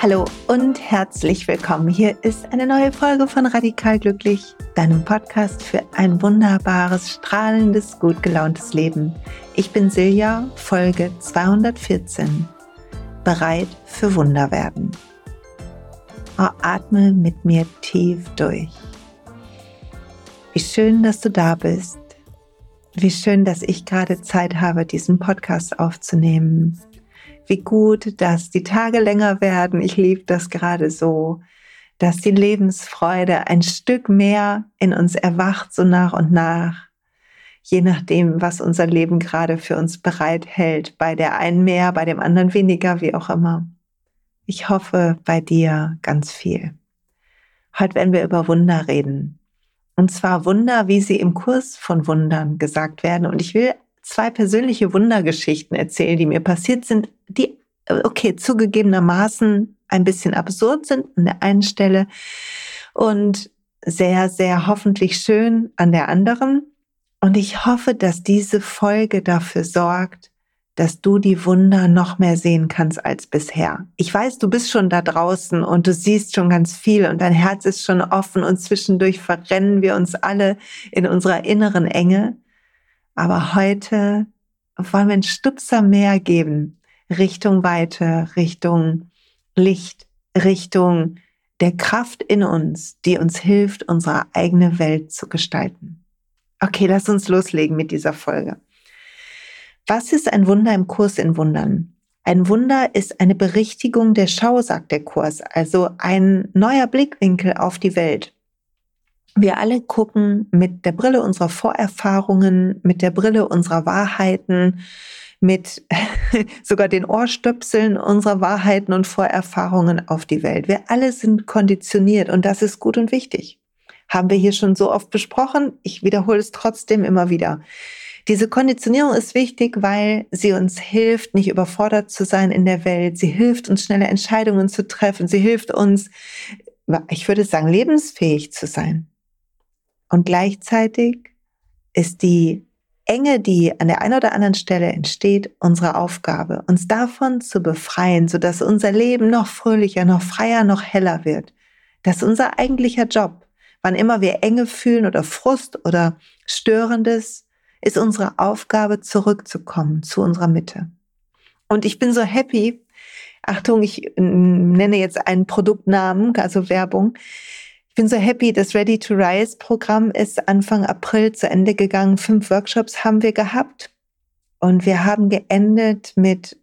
Hallo und herzlich willkommen. Hier ist eine neue Folge von Radikal Glücklich, deinem Podcast für ein wunderbares, strahlendes, gut gelauntes Leben. Ich bin Silja, Folge 214. Bereit für Wunder werden. Oh, atme mit mir tief durch. Wie schön, dass du da bist. Wie schön, dass ich gerade Zeit habe, diesen Podcast aufzunehmen wie gut, dass die Tage länger werden. Ich liebe das gerade so, dass die Lebensfreude ein Stück mehr in uns erwacht, so nach und nach, je nachdem, was unser Leben gerade für uns bereithält. Bei der einen mehr, bei dem anderen weniger, wie auch immer. Ich hoffe bei dir ganz viel. Heute werden wir über Wunder reden. Und zwar Wunder, wie sie im Kurs von Wundern gesagt werden. Und ich will zwei persönliche Wundergeschichten erzählen, die mir passiert sind, die, okay, zugegebenermaßen ein bisschen absurd sind an der einen Stelle und sehr, sehr hoffentlich schön an der anderen. Und ich hoffe, dass diese Folge dafür sorgt, dass du die Wunder noch mehr sehen kannst als bisher. Ich weiß, du bist schon da draußen und du siehst schon ganz viel und dein Herz ist schon offen und zwischendurch verrennen wir uns alle in unserer inneren Enge. Aber heute wollen wir einen Stupser mehr geben, Richtung Weite, Richtung Licht, Richtung der Kraft in uns, die uns hilft, unsere eigene Welt zu gestalten. Okay, lass uns loslegen mit dieser Folge. Was ist ein Wunder im Kurs in Wundern? Ein Wunder ist eine Berichtigung der Schau, sagt der Kurs, also ein neuer Blickwinkel auf die Welt. Wir alle gucken mit der Brille unserer Vorerfahrungen, mit der Brille unserer Wahrheiten, mit sogar den Ohrstöpseln unserer Wahrheiten und Vorerfahrungen auf die Welt. Wir alle sind konditioniert und das ist gut und wichtig. Haben wir hier schon so oft besprochen. Ich wiederhole es trotzdem immer wieder. Diese Konditionierung ist wichtig, weil sie uns hilft, nicht überfordert zu sein in der Welt. Sie hilft uns, schnelle Entscheidungen zu treffen. Sie hilft uns, ich würde sagen, lebensfähig zu sein. Und gleichzeitig ist die Enge, die an der einen oder anderen Stelle entsteht, unsere Aufgabe, uns davon zu befreien, sodass unser Leben noch fröhlicher, noch freier, noch heller wird. Das ist unser eigentlicher Job. Wann immer wir Enge fühlen oder Frust oder Störendes, ist unsere Aufgabe, zurückzukommen zu unserer Mitte. Und ich bin so happy. Achtung, ich nenne jetzt einen Produktnamen, also Werbung. Ich bin so happy, das Ready to Rise Programm ist Anfang April zu Ende gegangen. Fünf Workshops haben wir gehabt und wir haben geendet mit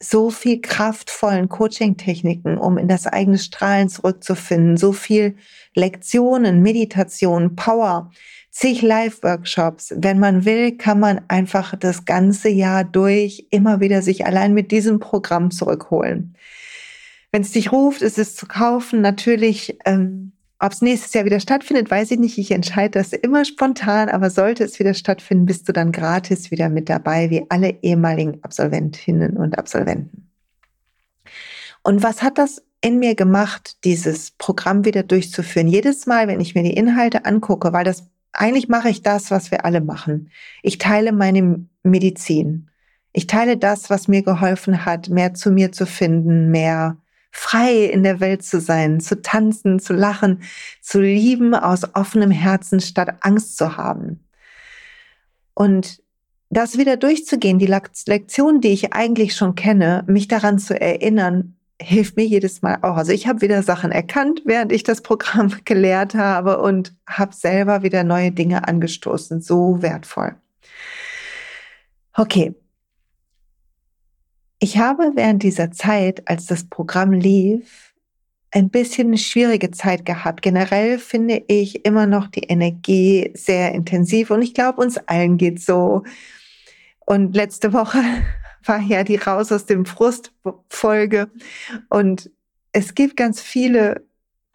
so viel kraftvollen Coaching-Techniken, um in das eigene Strahlen zurückzufinden, so viel Lektionen, Meditation, Power, zig Live-Workshops. Wenn man will, kann man einfach das ganze Jahr durch immer wieder sich allein mit diesem Programm zurückholen. Wenn es dich ruft, ist es zu kaufen. Natürlich ähm, ob es nächstes Jahr wieder stattfindet, weiß ich nicht. Ich entscheide das immer spontan, aber sollte es wieder stattfinden, bist du dann gratis wieder mit dabei, wie alle ehemaligen Absolventinnen und Absolventen. Und was hat das in mir gemacht, dieses Programm wieder durchzuführen? Jedes Mal, wenn ich mir die Inhalte angucke, weil das eigentlich mache ich das, was wir alle machen. Ich teile meine Medizin. Ich teile das, was mir geholfen hat, mehr zu mir zu finden, mehr frei in der Welt zu sein, zu tanzen, zu lachen, zu lieben aus offenem Herzen statt Angst zu haben. Und das wieder durchzugehen, die Lektion, die ich eigentlich schon kenne, mich daran zu erinnern, hilft mir jedes Mal auch. Also ich habe wieder Sachen erkannt, während ich das Programm gelehrt habe und habe selber wieder neue Dinge angestoßen. So wertvoll. Okay, ich habe während dieser Zeit, als das Programm lief, ein bisschen eine schwierige Zeit gehabt. Generell finde ich immer noch die Energie sehr intensiv und ich glaube, uns allen geht so. Und letzte Woche war ja die Raus aus dem Frust Folge und es gibt ganz viele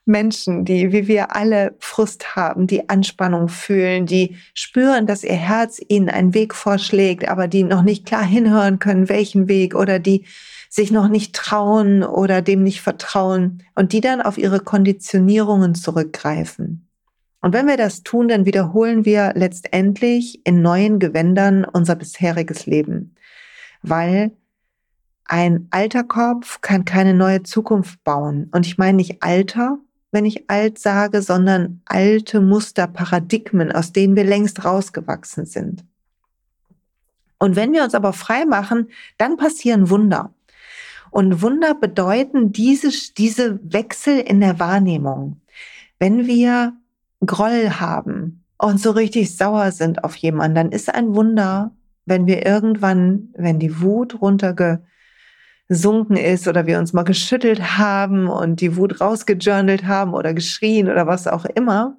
Menschen, die wie wir alle Frust haben, die Anspannung fühlen, die spüren, dass ihr Herz ihnen einen Weg vorschlägt, aber die noch nicht klar hinhören können, welchen Weg oder die sich noch nicht trauen oder dem nicht vertrauen und die dann auf ihre Konditionierungen zurückgreifen. Und wenn wir das tun, dann wiederholen wir letztendlich in neuen Gewändern unser bisheriges Leben, weil ein alter Kopf kann keine neue Zukunft bauen. Und ich meine nicht Alter, wenn ich alt sage, sondern alte Muster, Paradigmen, aus denen wir längst rausgewachsen sind. Und wenn wir uns aber frei machen, dann passieren Wunder. Und Wunder bedeuten diese, diese Wechsel in der Wahrnehmung. Wenn wir Groll haben und so richtig sauer sind auf jemanden, dann ist ein Wunder, wenn wir irgendwann, wenn die Wut runtergesunken ist oder wir uns mal geschüttelt haben und die Wut rausgejournalt haben oder geschrien oder was auch immer,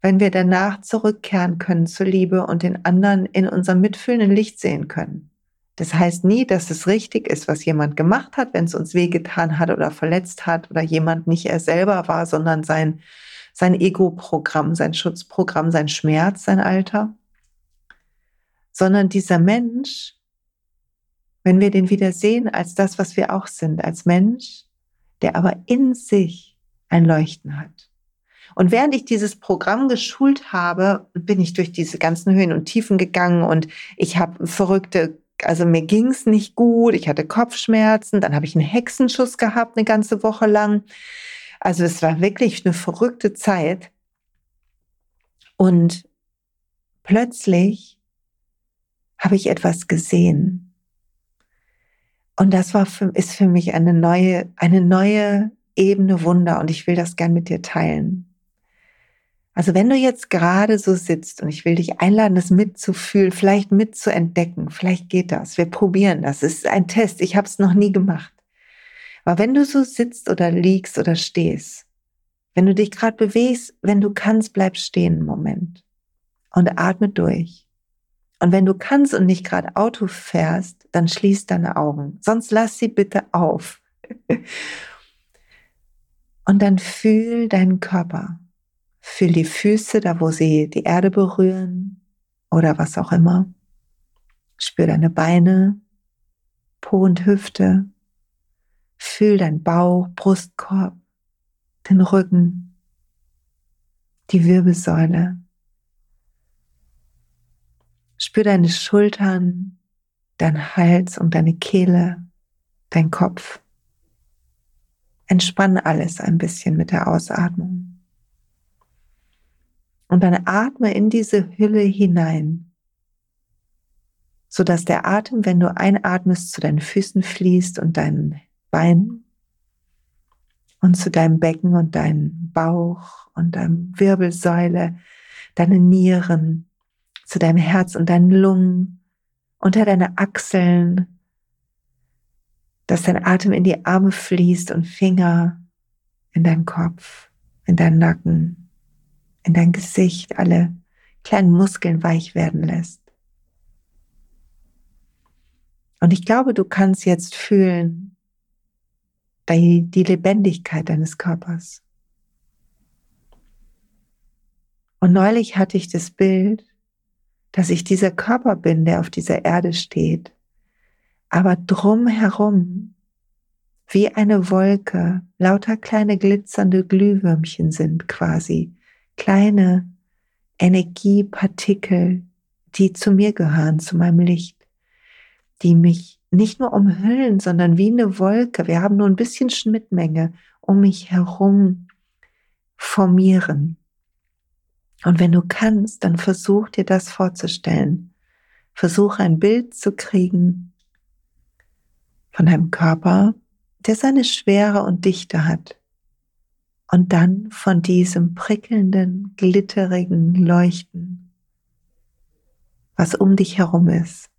wenn wir danach zurückkehren können zur Liebe und den anderen in unserem mitfühlenden Licht sehen können. Das heißt nie, dass es richtig ist, was jemand gemacht hat, wenn es uns wehgetan hat oder verletzt hat oder jemand nicht er selber war, sondern sein, sein Ego-Programm, sein Schutzprogramm, sein Schmerz, sein Alter. Sondern dieser Mensch, wenn wir den wieder sehen als das, was wir auch sind, als Mensch, der aber in sich ein Leuchten hat. Und während ich dieses Programm geschult habe, bin ich durch diese ganzen Höhen und Tiefen gegangen und ich habe verrückte, also mir ging es nicht gut, ich hatte Kopfschmerzen, dann habe ich einen Hexenschuss gehabt eine ganze Woche lang. Also es war wirklich eine verrückte Zeit. Und plötzlich habe ich etwas gesehen. Und das war für, ist für mich eine neue, eine neue Ebene Wunder und ich will das gern mit dir teilen. Also wenn du jetzt gerade so sitzt und ich will dich einladen, das mitzufühlen, vielleicht mitzuentdecken, vielleicht geht das. Wir probieren das. Es ist ein Test. Ich habe es noch nie gemacht. Aber wenn du so sitzt oder liegst oder stehst, wenn du dich gerade bewegst, wenn du kannst, bleib stehen einen Moment und atme durch. Und wenn du kannst und nicht gerade Auto fährst, dann schließ deine Augen. Sonst lass sie bitte auf. und dann fühl deinen Körper. Fühl die Füße, da wo sie die Erde berühren oder was auch immer. Spür deine Beine, Po und Hüfte. Fühl dein Bauch, Brustkorb, den Rücken, die Wirbelsäule. Spür deine Schultern, dein Hals und deine Kehle, dein Kopf. Entspann alles ein bisschen mit der Ausatmung. Und dann atme in diese Hülle hinein, sodass der Atem, wenn du einatmest, zu deinen Füßen fließt und deinen Beinen und zu deinem Becken und deinem Bauch und deinem Wirbelsäule, deine Nieren, zu deinem Herz und deinen Lungen, unter deine Achseln, dass dein Atem in die Arme fließt und Finger in deinen Kopf, in deinen Nacken, in dein Gesicht alle kleinen Muskeln weich werden lässt. Und ich glaube, du kannst jetzt fühlen die, die Lebendigkeit deines Körpers. Und neulich hatte ich das Bild, dass ich dieser Körper bin, der auf dieser Erde steht, aber drumherum wie eine Wolke lauter kleine glitzernde Glühwürmchen sind quasi, kleine Energiepartikel, die zu mir gehören, zu meinem Licht, die mich nicht nur umhüllen, sondern wie eine Wolke, wir haben nur ein bisschen Schnittmenge um mich herum formieren. Und wenn du kannst, dann versuch dir das vorzustellen. Versuch ein Bild zu kriegen von deinem Körper, der seine Schwere und Dichte hat und dann von diesem prickelnden, glitterigen Leuchten, was um dich herum ist.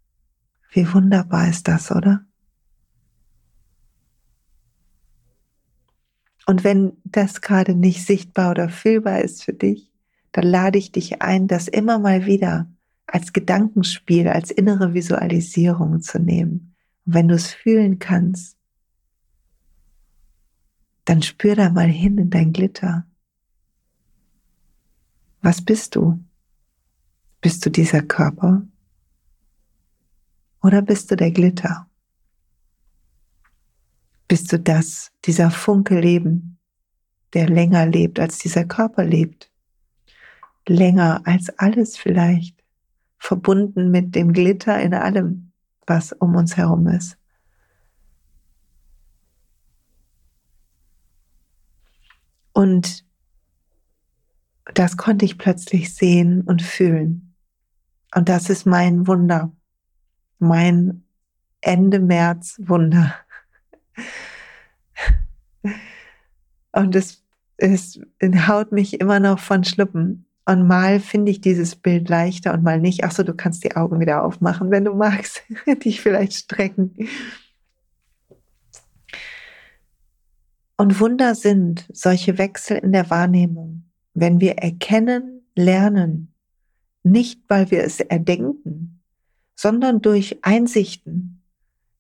Wie wunderbar ist das, oder? Und wenn das gerade nicht sichtbar oder fühlbar ist für dich, dann lade ich dich ein, das immer mal wieder als Gedankenspiel, als innere Visualisierung zu nehmen. Und wenn du es fühlen kannst, dann spür da mal hin in dein Glitter. Was bist du? Bist du dieser Körper? Oder bist du der Glitter? Bist du das, dieser Funke Leben, der länger lebt, als dieser Körper lebt? Länger als alles vielleicht, verbunden mit dem Glitter in allem, was um uns herum ist. Und das konnte ich plötzlich sehen und fühlen. Und das ist mein Wunder, mein Ende März Wunder. Und es, es haut mich immer noch von Schluppen. Und mal finde ich dieses Bild leichter und mal nicht. Ach so, du kannst die Augen wieder aufmachen, wenn du magst, dich vielleicht strecken. Und Wunder sind solche Wechsel in der Wahrnehmung, wenn wir erkennen, lernen, nicht weil wir es erdenken, sondern durch Einsichten,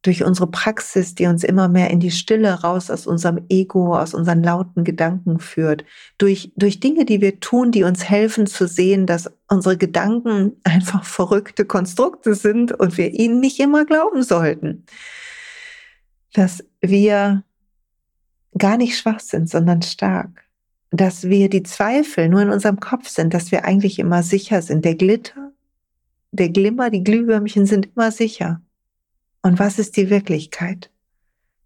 durch unsere Praxis, die uns immer mehr in die Stille raus aus unserem Ego, aus unseren lauten Gedanken führt, durch, durch Dinge, die wir tun, die uns helfen zu sehen, dass unsere Gedanken einfach verrückte Konstrukte sind und wir ihnen nicht immer glauben sollten. Dass wir gar nicht schwach sind, sondern stark. Dass wir die Zweifel nur in unserem Kopf sind, dass wir eigentlich immer sicher sind. Der Glitter, der Glimmer, die Glühwürmchen sind immer sicher. Und was ist die Wirklichkeit?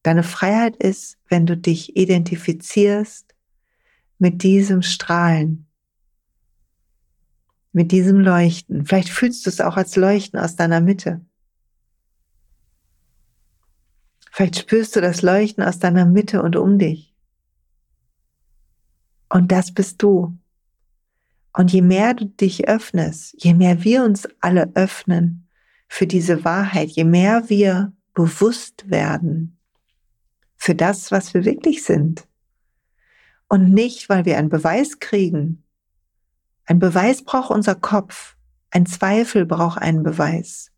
Deine Freiheit ist, wenn du dich identifizierst mit diesem Strahlen, mit diesem Leuchten. Vielleicht fühlst du es auch als Leuchten aus deiner Mitte. Vielleicht spürst du das Leuchten aus deiner Mitte und um dich. Und das bist du. Und je mehr du dich öffnest, je mehr wir uns alle öffnen, für diese Wahrheit, je mehr wir bewusst werden für das, was wir wirklich sind. Und nicht, weil wir einen Beweis kriegen. Ein Beweis braucht unser Kopf. Ein Zweifel braucht einen Beweis.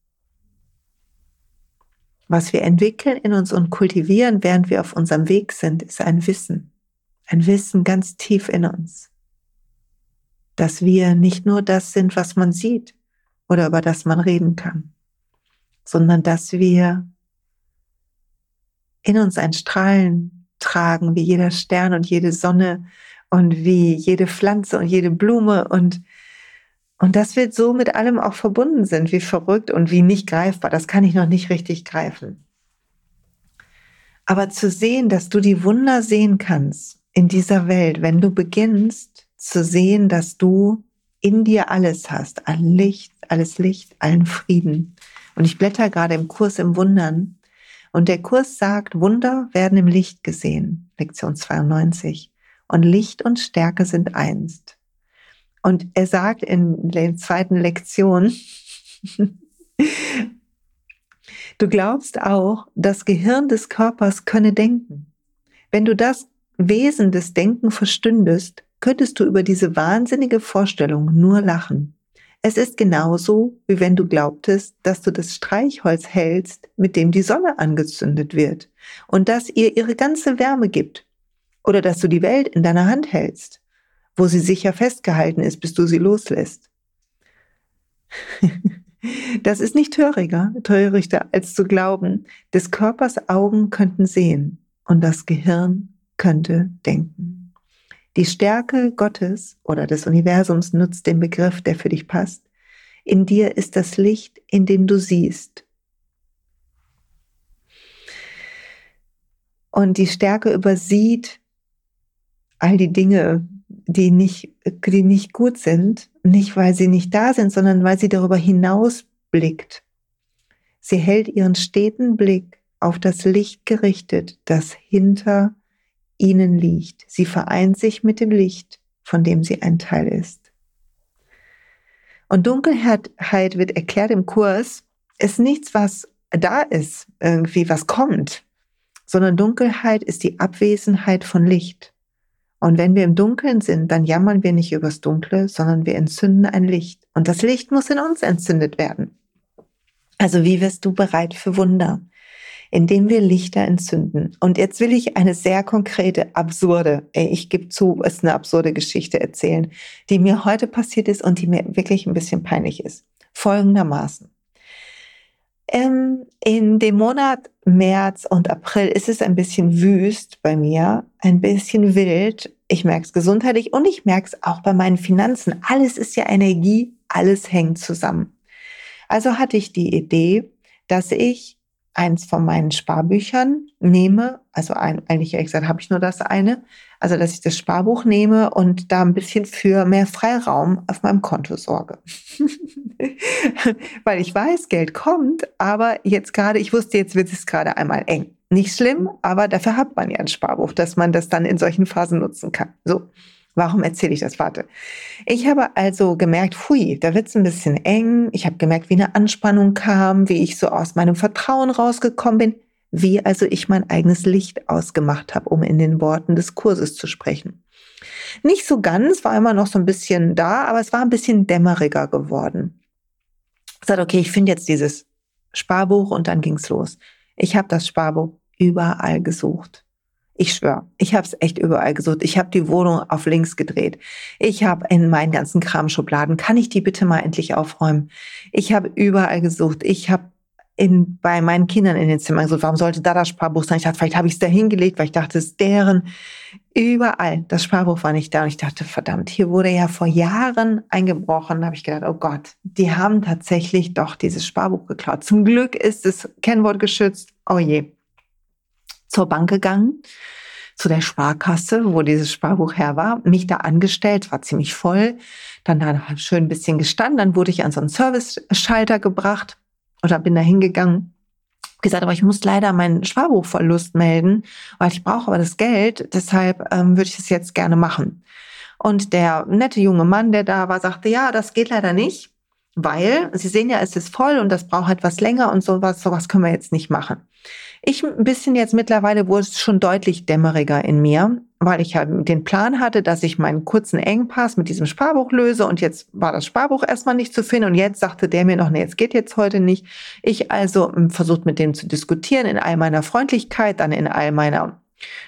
Was wir entwickeln in uns und kultivieren, während wir auf unserem Weg sind, ist ein Wissen. Ein Wissen ganz tief in uns. Dass wir nicht nur das sind, was man sieht oder über das man reden kann sondern dass wir in uns ein Strahlen tragen, wie jeder Stern und jede Sonne und wie jede Pflanze und jede Blume und und dass wir so mit allem auch verbunden sind, wie verrückt und wie nicht greifbar. Das kann ich noch nicht richtig greifen. Aber zu sehen, dass du die Wunder sehen kannst in dieser Welt, wenn du beginnst zu sehen, dass du in dir alles hast, all Licht, alles Licht, allen Frieden, und ich blätter gerade im Kurs im Wundern. Und der Kurs sagt, Wunder werden im Licht gesehen. Lektion 92. Und Licht und Stärke sind einst. Und er sagt in der zweiten Lektion, du glaubst auch, das Gehirn des Körpers könne denken. Wenn du das Wesen des Denken verstündest, könntest du über diese wahnsinnige Vorstellung nur lachen. Es ist genauso, wie wenn du glaubtest, dass du das Streichholz hältst, mit dem die Sonne angezündet wird und das ihr ihre ganze Wärme gibt. Oder dass du die Welt in deiner Hand hältst, wo sie sicher festgehalten ist, bis du sie loslässt. Das ist nicht töriger, törichter, als zu glauben, des Körpers Augen könnten sehen und das Gehirn könnte denken. Die Stärke Gottes oder des Universums nutzt den Begriff, der für dich passt. In dir ist das Licht, in dem du siehst. Und die Stärke übersieht all die Dinge, die nicht, die nicht gut sind, nicht weil sie nicht da sind, sondern weil sie darüber hinaus blickt. Sie hält ihren steten Blick auf das Licht gerichtet, das hinter ihnen liegt. Sie vereint sich mit dem Licht, von dem sie ein Teil ist. Und Dunkelheit wird erklärt im Kurs, ist nichts, was da ist, irgendwie was kommt, sondern Dunkelheit ist die Abwesenheit von Licht. Und wenn wir im Dunkeln sind, dann jammern wir nicht übers Dunkle, sondern wir entzünden ein Licht. Und das Licht muss in uns entzündet werden. Also wie wirst du bereit für Wunder? Indem wir Lichter entzünden. Und jetzt will ich eine sehr konkrete, absurde, ich gebe zu, es ist eine absurde Geschichte erzählen, die mir heute passiert ist und die mir wirklich ein bisschen peinlich ist. Folgendermaßen. Ähm, in dem Monat März und April ist es ein bisschen wüst bei mir, ein bisschen wild ich merke es gesundheitlich und ich merke es auch bei meinen Finanzen. Alles ist ja Energie, alles hängt zusammen. Also hatte ich die Idee, dass ich eins von meinen Sparbüchern nehme, also ein, eigentlich ehrlich gesagt habe ich nur das eine, also dass ich das Sparbuch nehme und da ein bisschen für mehr Freiraum auf meinem Konto sorge. Weil ich weiß, Geld kommt, aber jetzt gerade, ich wusste, jetzt wird es gerade einmal eng. Nicht schlimm, aber dafür hat man ja ein Sparbuch, dass man das dann in solchen Phasen nutzen kann. So. Warum erzähle ich das? Warte. Ich habe also gemerkt, hui, da wird es ein bisschen eng. Ich habe gemerkt, wie eine Anspannung kam, wie ich so aus meinem Vertrauen rausgekommen bin, wie also ich mein eigenes Licht ausgemacht habe, um in den Worten des Kurses zu sprechen. Nicht so ganz, war immer noch so ein bisschen da, aber es war ein bisschen dämmeriger geworden. Ich sagte, okay, ich finde jetzt dieses Sparbuch und dann ging's los. Ich habe das Sparbuch überall gesucht. Ich schwöre, ich habe es echt überall gesucht. Ich habe die Wohnung auf links gedreht. Ich habe in meinen ganzen Kramschubladen, kann ich die bitte mal endlich aufräumen? Ich habe überall gesucht. Ich habe in, bei meinen Kindern in den Zimmern gesucht, warum sollte da das Sparbuch sein? Ich dachte, vielleicht habe ich es da hingelegt, weil ich dachte, es ist deren. Überall. Das Sparbuch war nicht da. Und ich dachte, verdammt, hier wurde ja vor Jahren eingebrochen. Da habe ich gedacht, oh Gott, die haben tatsächlich doch dieses Sparbuch geklaut. Zum Glück ist das Kennwort geschützt. Oh je zur Bank gegangen, zu der Sparkasse, wo dieses Sparbuch her war, mich da angestellt, war ziemlich voll, dann da schön ein bisschen gestanden, dann wurde ich an so einen Service-Schalter gebracht oder bin da hingegangen, gesagt, aber ich muss leider meinen Sparbuchverlust melden, weil ich brauche aber das Geld, deshalb ähm, würde ich es jetzt gerne machen. Und der nette junge Mann, der da war, sagte, ja, das geht leider nicht, weil Sie sehen ja, es ist voll und das braucht etwas länger und sowas, sowas können wir jetzt nicht machen. Ich ein bisschen jetzt mittlerweile wurde es schon deutlich dämmeriger in mir, weil ich halt den Plan hatte, dass ich meinen kurzen Engpass mit diesem Sparbuch löse und jetzt war das Sparbuch erstmal nicht zu finden und jetzt sagte der mir noch, nee, jetzt geht jetzt heute nicht. Ich also hm, versucht mit dem zu diskutieren in all meiner Freundlichkeit, dann in all meiner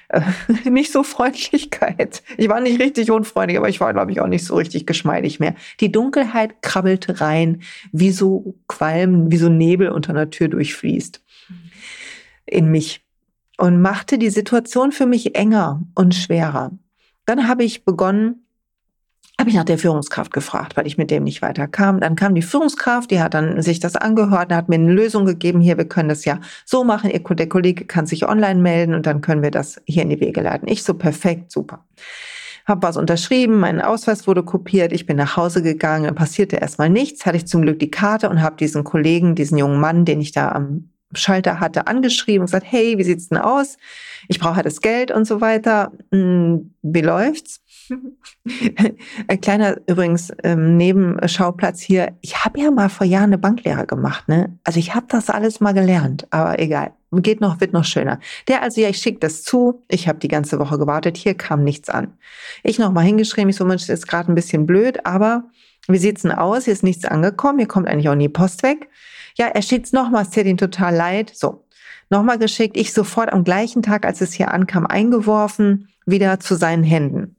äh, nicht so Freundlichkeit. Ich war nicht richtig unfreundlich, aber ich war, glaube ich, auch nicht so richtig geschmeidig mehr. Die Dunkelheit krabbelte rein, wie so Qualm, wie so Nebel unter einer Tür durchfließt in mich und machte die Situation für mich enger und schwerer. Dann habe ich begonnen, habe ich nach der Führungskraft gefragt, weil ich mit dem nicht weiterkam. Dann kam die Führungskraft, die hat dann sich das angehört, hat mir eine Lösung gegeben. Hier, wir können das ja so machen. Der Kollege kann sich online melden und dann können wir das hier in die Wege leiten. Ich so perfekt, super. Hab was unterschrieben, mein Ausweis wurde kopiert, ich bin nach Hause gegangen, passierte erstmal nichts, hatte ich zum Glück die Karte und habe diesen Kollegen, diesen jungen Mann, den ich da am Schalter hatte, angeschrieben und gesagt, hey, wie sieht's denn aus? Ich brauche das Geld und so weiter. Hm, wie läuft's? Ein kleiner übrigens ähm, Nebenschauplatz hier. Ich habe ja mal vor Jahren eine Banklehre gemacht, ne? Also ich habe das alles mal gelernt, aber egal. Geht noch, wird noch schöner. Der also, ja, ich schicke das zu. Ich habe die ganze Woche gewartet. Hier kam nichts an. Ich noch mal hingeschrieben. Ich so, Mensch, ist gerade ein bisschen blöd, aber wie sieht's denn aus? Hier ist nichts angekommen. Hier kommt eigentlich auch nie Post weg. Ja, er schickt's nochmal, es tut ihm total leid. So, nochmal geschickt. Ich sofort am gleichen Tag, als es hier ankam, eingeworfen, wieder zu seinen Händen.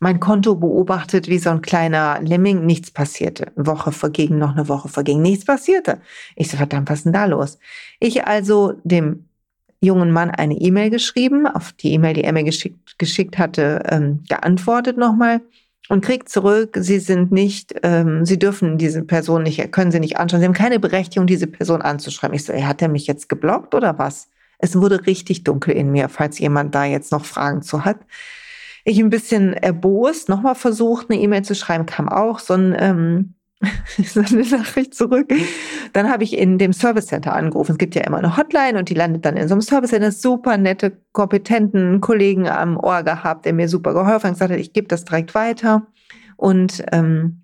Mein Konto beobachtet wie so ein kleiner Lemming, nichts passierte. Eine Woche verging, noch eine Woche verging, nichts passierte. Ich so, verdammt, was ist denn da los? Ich also dem jungen Mann eine E-Mail geschrieben, auf die E-Mail, die er mir geschickt, geschickt hatte, ähm, geantwortet nochmal und kriegt zurück, sie sind nicht, ähm, sie dürfen diese Person nicht, können sie nicht anschauen, sie haben keine Berechtigung, diese Person anzuschreiben. Ich so, ey, hat er mich jetzt geblockt oder was? Es wurde richtig dunkel in mir, falls jemand da jetzt noch Fragen zu hat. Ich ein bisschen erbost, nochmal versucht, eine E-Mail zu schreiben, kam auch so ein ähm, so eine Nachricht zurück. Dann habe ich in dem Service Center angerufen. Es gibt ja immer eine Hotline und die landet dann in so einem Service Center. Super nette, kompetenten Kollegen am Ohr gehabt, der mir super geholfen hat, gesagt hat, ich gebe das direkt weiter und ähm,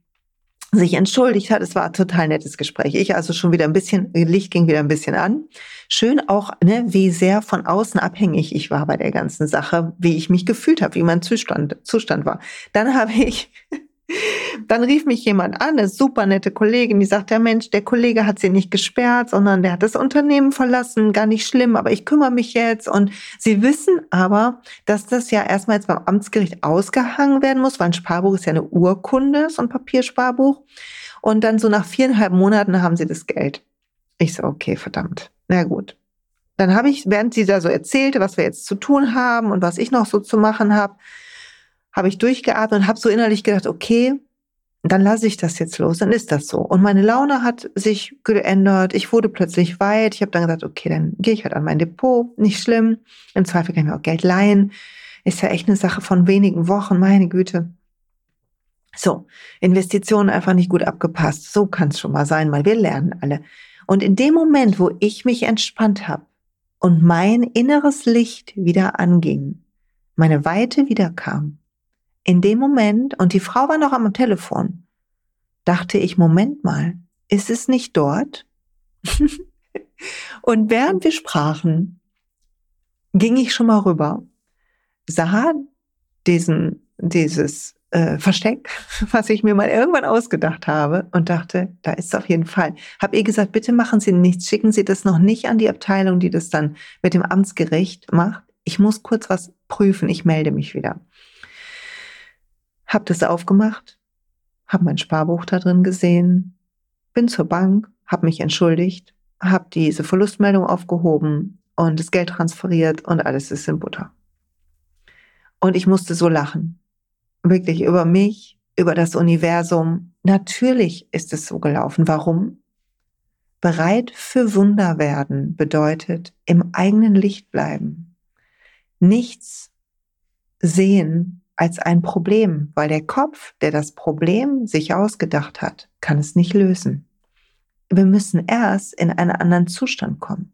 sich entschuldigt hat. Es war ein total nettes Gespräch. Ich also schon wieder ein bisschen, Licht ging wieder ein bisschen an. Schön auch, ne, wie sehr von außen abhängig ich war bei der ganzen Sache, wie ich mich gefühlt habe, wie mein Zustand, Zustand war. Dann habe ich dann rief mich jemand an, eine super nette Kollegin, die sagt, der Mensch, der Kollege hat sie nicht gesperrt, sondern der hat das Unternehmen verlassen, gar nicht schlimm, aber ich kümmere mich jetzt. Und sie wissen aber, dass das ja erstmal jetzt beim Amtsgericht ausgehangen werden muss, weil ein Sparbuch ist ja eine Urkunde, so ein Papiersparbuch. Und dann so nach viereinhalb Monaten haben sie das Geld. Ich so, okay, verdammt. Na gut. Dann habe ich, während sie da so erzählte, was wir jetzt zu tun haben und was ich noch so zu machen habe, habe ich durchgeatmet und habe so innerlich gedacht, okay, dann lasse ich das jetzt los, dann ist das so. Und meine Laune hat sich geändert. Ich wurde plötzlich weit. Ich habe dann gesagt, okay, dann gehe ich halt an mein Depot. Nicht schlimm. Im Zweifel kann ich mir auch Geld leihen. Ist ja echt eine Sache von wenigen Wochen, meine Güte. So, Investitionen einfach nicht gut abgepasst. So kann es schon mal sein, weil wir lernen alle. Und in dem Moment, wo ich mich entspannt habe und mein inneres Licht wieder anging, meine Weite wiederkam, in dem Moment, und die Frau war noch am Telefon, dachte ich, Moment mal, ist es nicht dort? und während wir sprachen, ging ich schon mal rüber, sah diesen, dieses äh, Versteck, was ich mir mal irgendwann ausgedacht habe und dachte, da ist es auf jeden Fall. Hab ihr gesagt, bitte machen Sie nichts, schicken Sie das noch nicht an die Abteilung, die das dann mit dem Amtsgericht macht. Ich muss kurz was prüfen, ich melde mich wieder. Hab das aufgemacht, hab mein Sparbuch da drin gesehen, bin zur Bank, hab mich entschuldigt, hab diese Verlustmeldung aufgehoben und das Geld transferiert und alles ist in Butter. Und ich musste so lachen. Wirklich über mich, über das Universum. Natürlich ist es so gelaufen. Warum? Bereit für Wunder werden bedeutet im eigenen Licht bleiben. Nichts sehen, als ein Problem, weil der Kopf, der das Problem sich ausgedacht hat, kann es nicht lösen. Wir müssen erst in einen anderen Zustand kommen.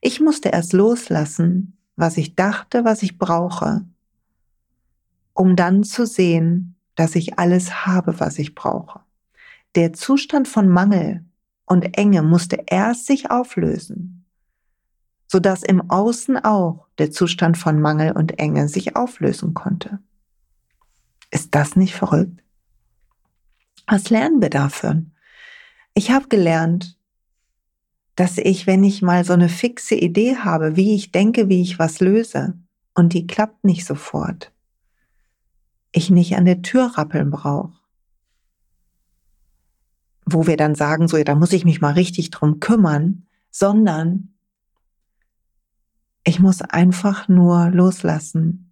Ich musste erst loslassen, was ich dachte, was ich brauche, um dann zu sehen, dass ich alles habe, was ich brauche. Der Zustand von Mangel und Enge musste erst sich auflösen, sodass im Außen auch der Zustand von Mangel und Enge sich auflösen konnte. Ist das nicht verrückt? Was lernen wir dafür? Ich habe gelernt, dass ich, wenn ich mal so eine fixe Idee habe, wie ich denke, wie ich was löse, und die klappt nicht sofort, ich nicht an der Tür rappeln brauche. Wo wir dann sagen, so, ja, da muss ich mich mal richtig drum kümmern, sondern ich muss einfach nur loslassen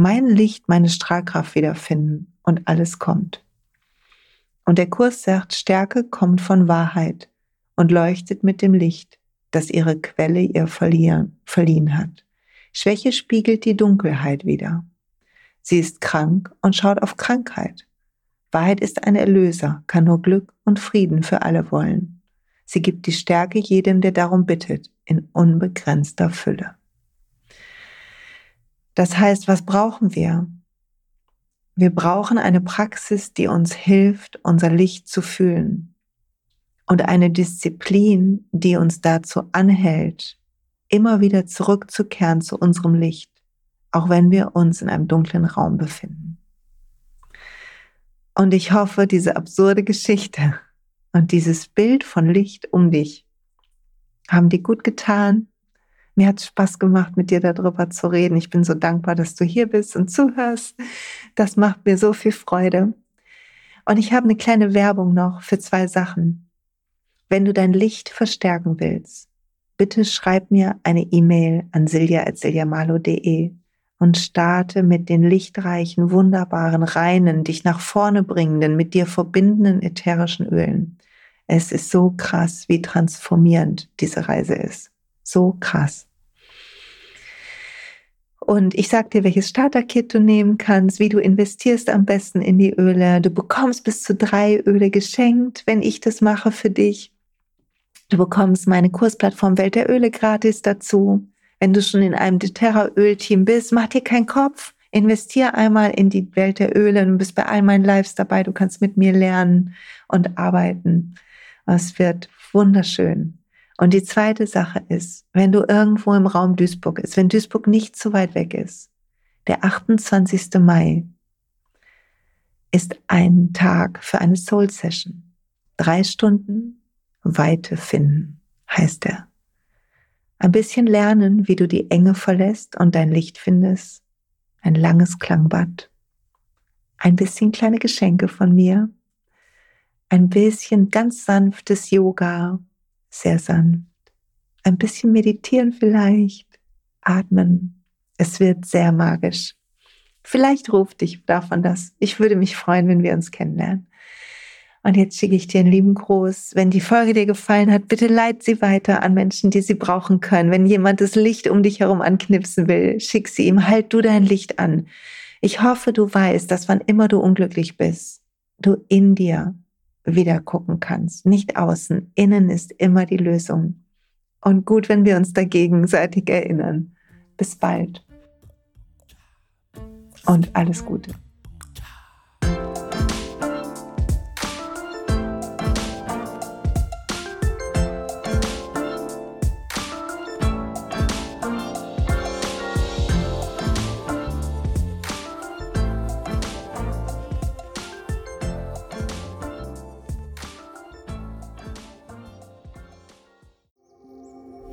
mein Licht, meine Strahlkraft wiederfinden und alles kommt. Und der Kurs sagt, Stärke kommt von Wahrheit und leuchtet mit dem Licht, das ihre Quelle ihr verliehen hat. Schwäche spiegelt die Dunkelheit wieder. Sie ist krank und schaut auf Krankheit. Wahrheit ist ein Erlöser, kann nur Glück und Frieden für alle wollen. Sie gibt die Stärke jedem, der darum bittet, in unbegrenzter Fülle. Das heißt, was brauchen wir? Wir brauchen eine Praxis, die uns hilft, unser Licht zu fühlen und eine Disziplin, die uns dazu anhält, immer wieder zurückzukehren zu unserem Licht, auch wenn wir uns in einem dunklen Raum befinden. Und ich hoffe, diese absurde Geschichte und dieses Bild von Licht um dich haben dir gut getan mir hat Spaß gemacht, mit dir darüber zu reden. Ich bin so dankbar, dass du hier bist und zuhörst. Das macht mir so viel Freude. Und ich habe eine kleine Werbung noch für zwei Sachen. Wenn du dein Licht verstärken willst, bitte schreib mir eine E-Mail an silja.siljamalo.de und starte mit den lichtreichen, wunderbaren, reinen, dich nach vorne bringenden, mit dir verbindenden ätherischen Ölen. Es ist so krass, wie transformierend diese Reise ist. So krass. Und ich sag dir, welches Starter-Kit du nehmen kannst, wie du investierst am besten in die Öle. Du bekommst bis zu drei Öle geschenkt, wenn ich das mache für dich. Du bekommst meine Kursplattform Welt der Öle gratis dazu. Wenn du schon in einem doTERRA-Öl-Team bist, mach dir keinen Kopf. Investier einmal in die Welt der Öle. Du bist bei all meinen Lives dabei. Du kannst mit mir lernen und arbeiten. Es wird wunderschön. Und die zweite Sache ist, wenn du irgendwo im Raum Duisburg ist, wenn Duisburg nicht zu weit weg ist, der 28. Mai ist ein Tag für eine Soul Session. Drei Stunden Weite finden, heißt er. Ein bisschen lernen, wie du die Enge verlässt und dein Licht findest. Ein langes Klangbad. Ein bisschen kleine Geschenke von mir. Ein bisschen ganz sanftes Yoga sehr sanft. Ein bisschen meditieren vielleicht, atmen. Es wird sehr magisch. Vielleicht ruft dich davon das. Ich würde mich freuen, wenn wir uns kennenlernen. Und jetzt schicke ich dir einen lieben Gruß. Wenn die Folge dir gefallen hat, bitte leit sie weiter an Menschen, die sie brauchen können. Wenn jemand das Licht um dich herum anknipsen will, schick sie ihm. Halt du dein Licht an. Ich hoffe, du weißt, dass wann immer du unglücklich bist, du in dir wieder gucken kannst. Nicht außen. Innen ist immer die Lösung. Und gut, wenn wir uns da gegenseitig erinnern. Bis bald. Und alles Gute.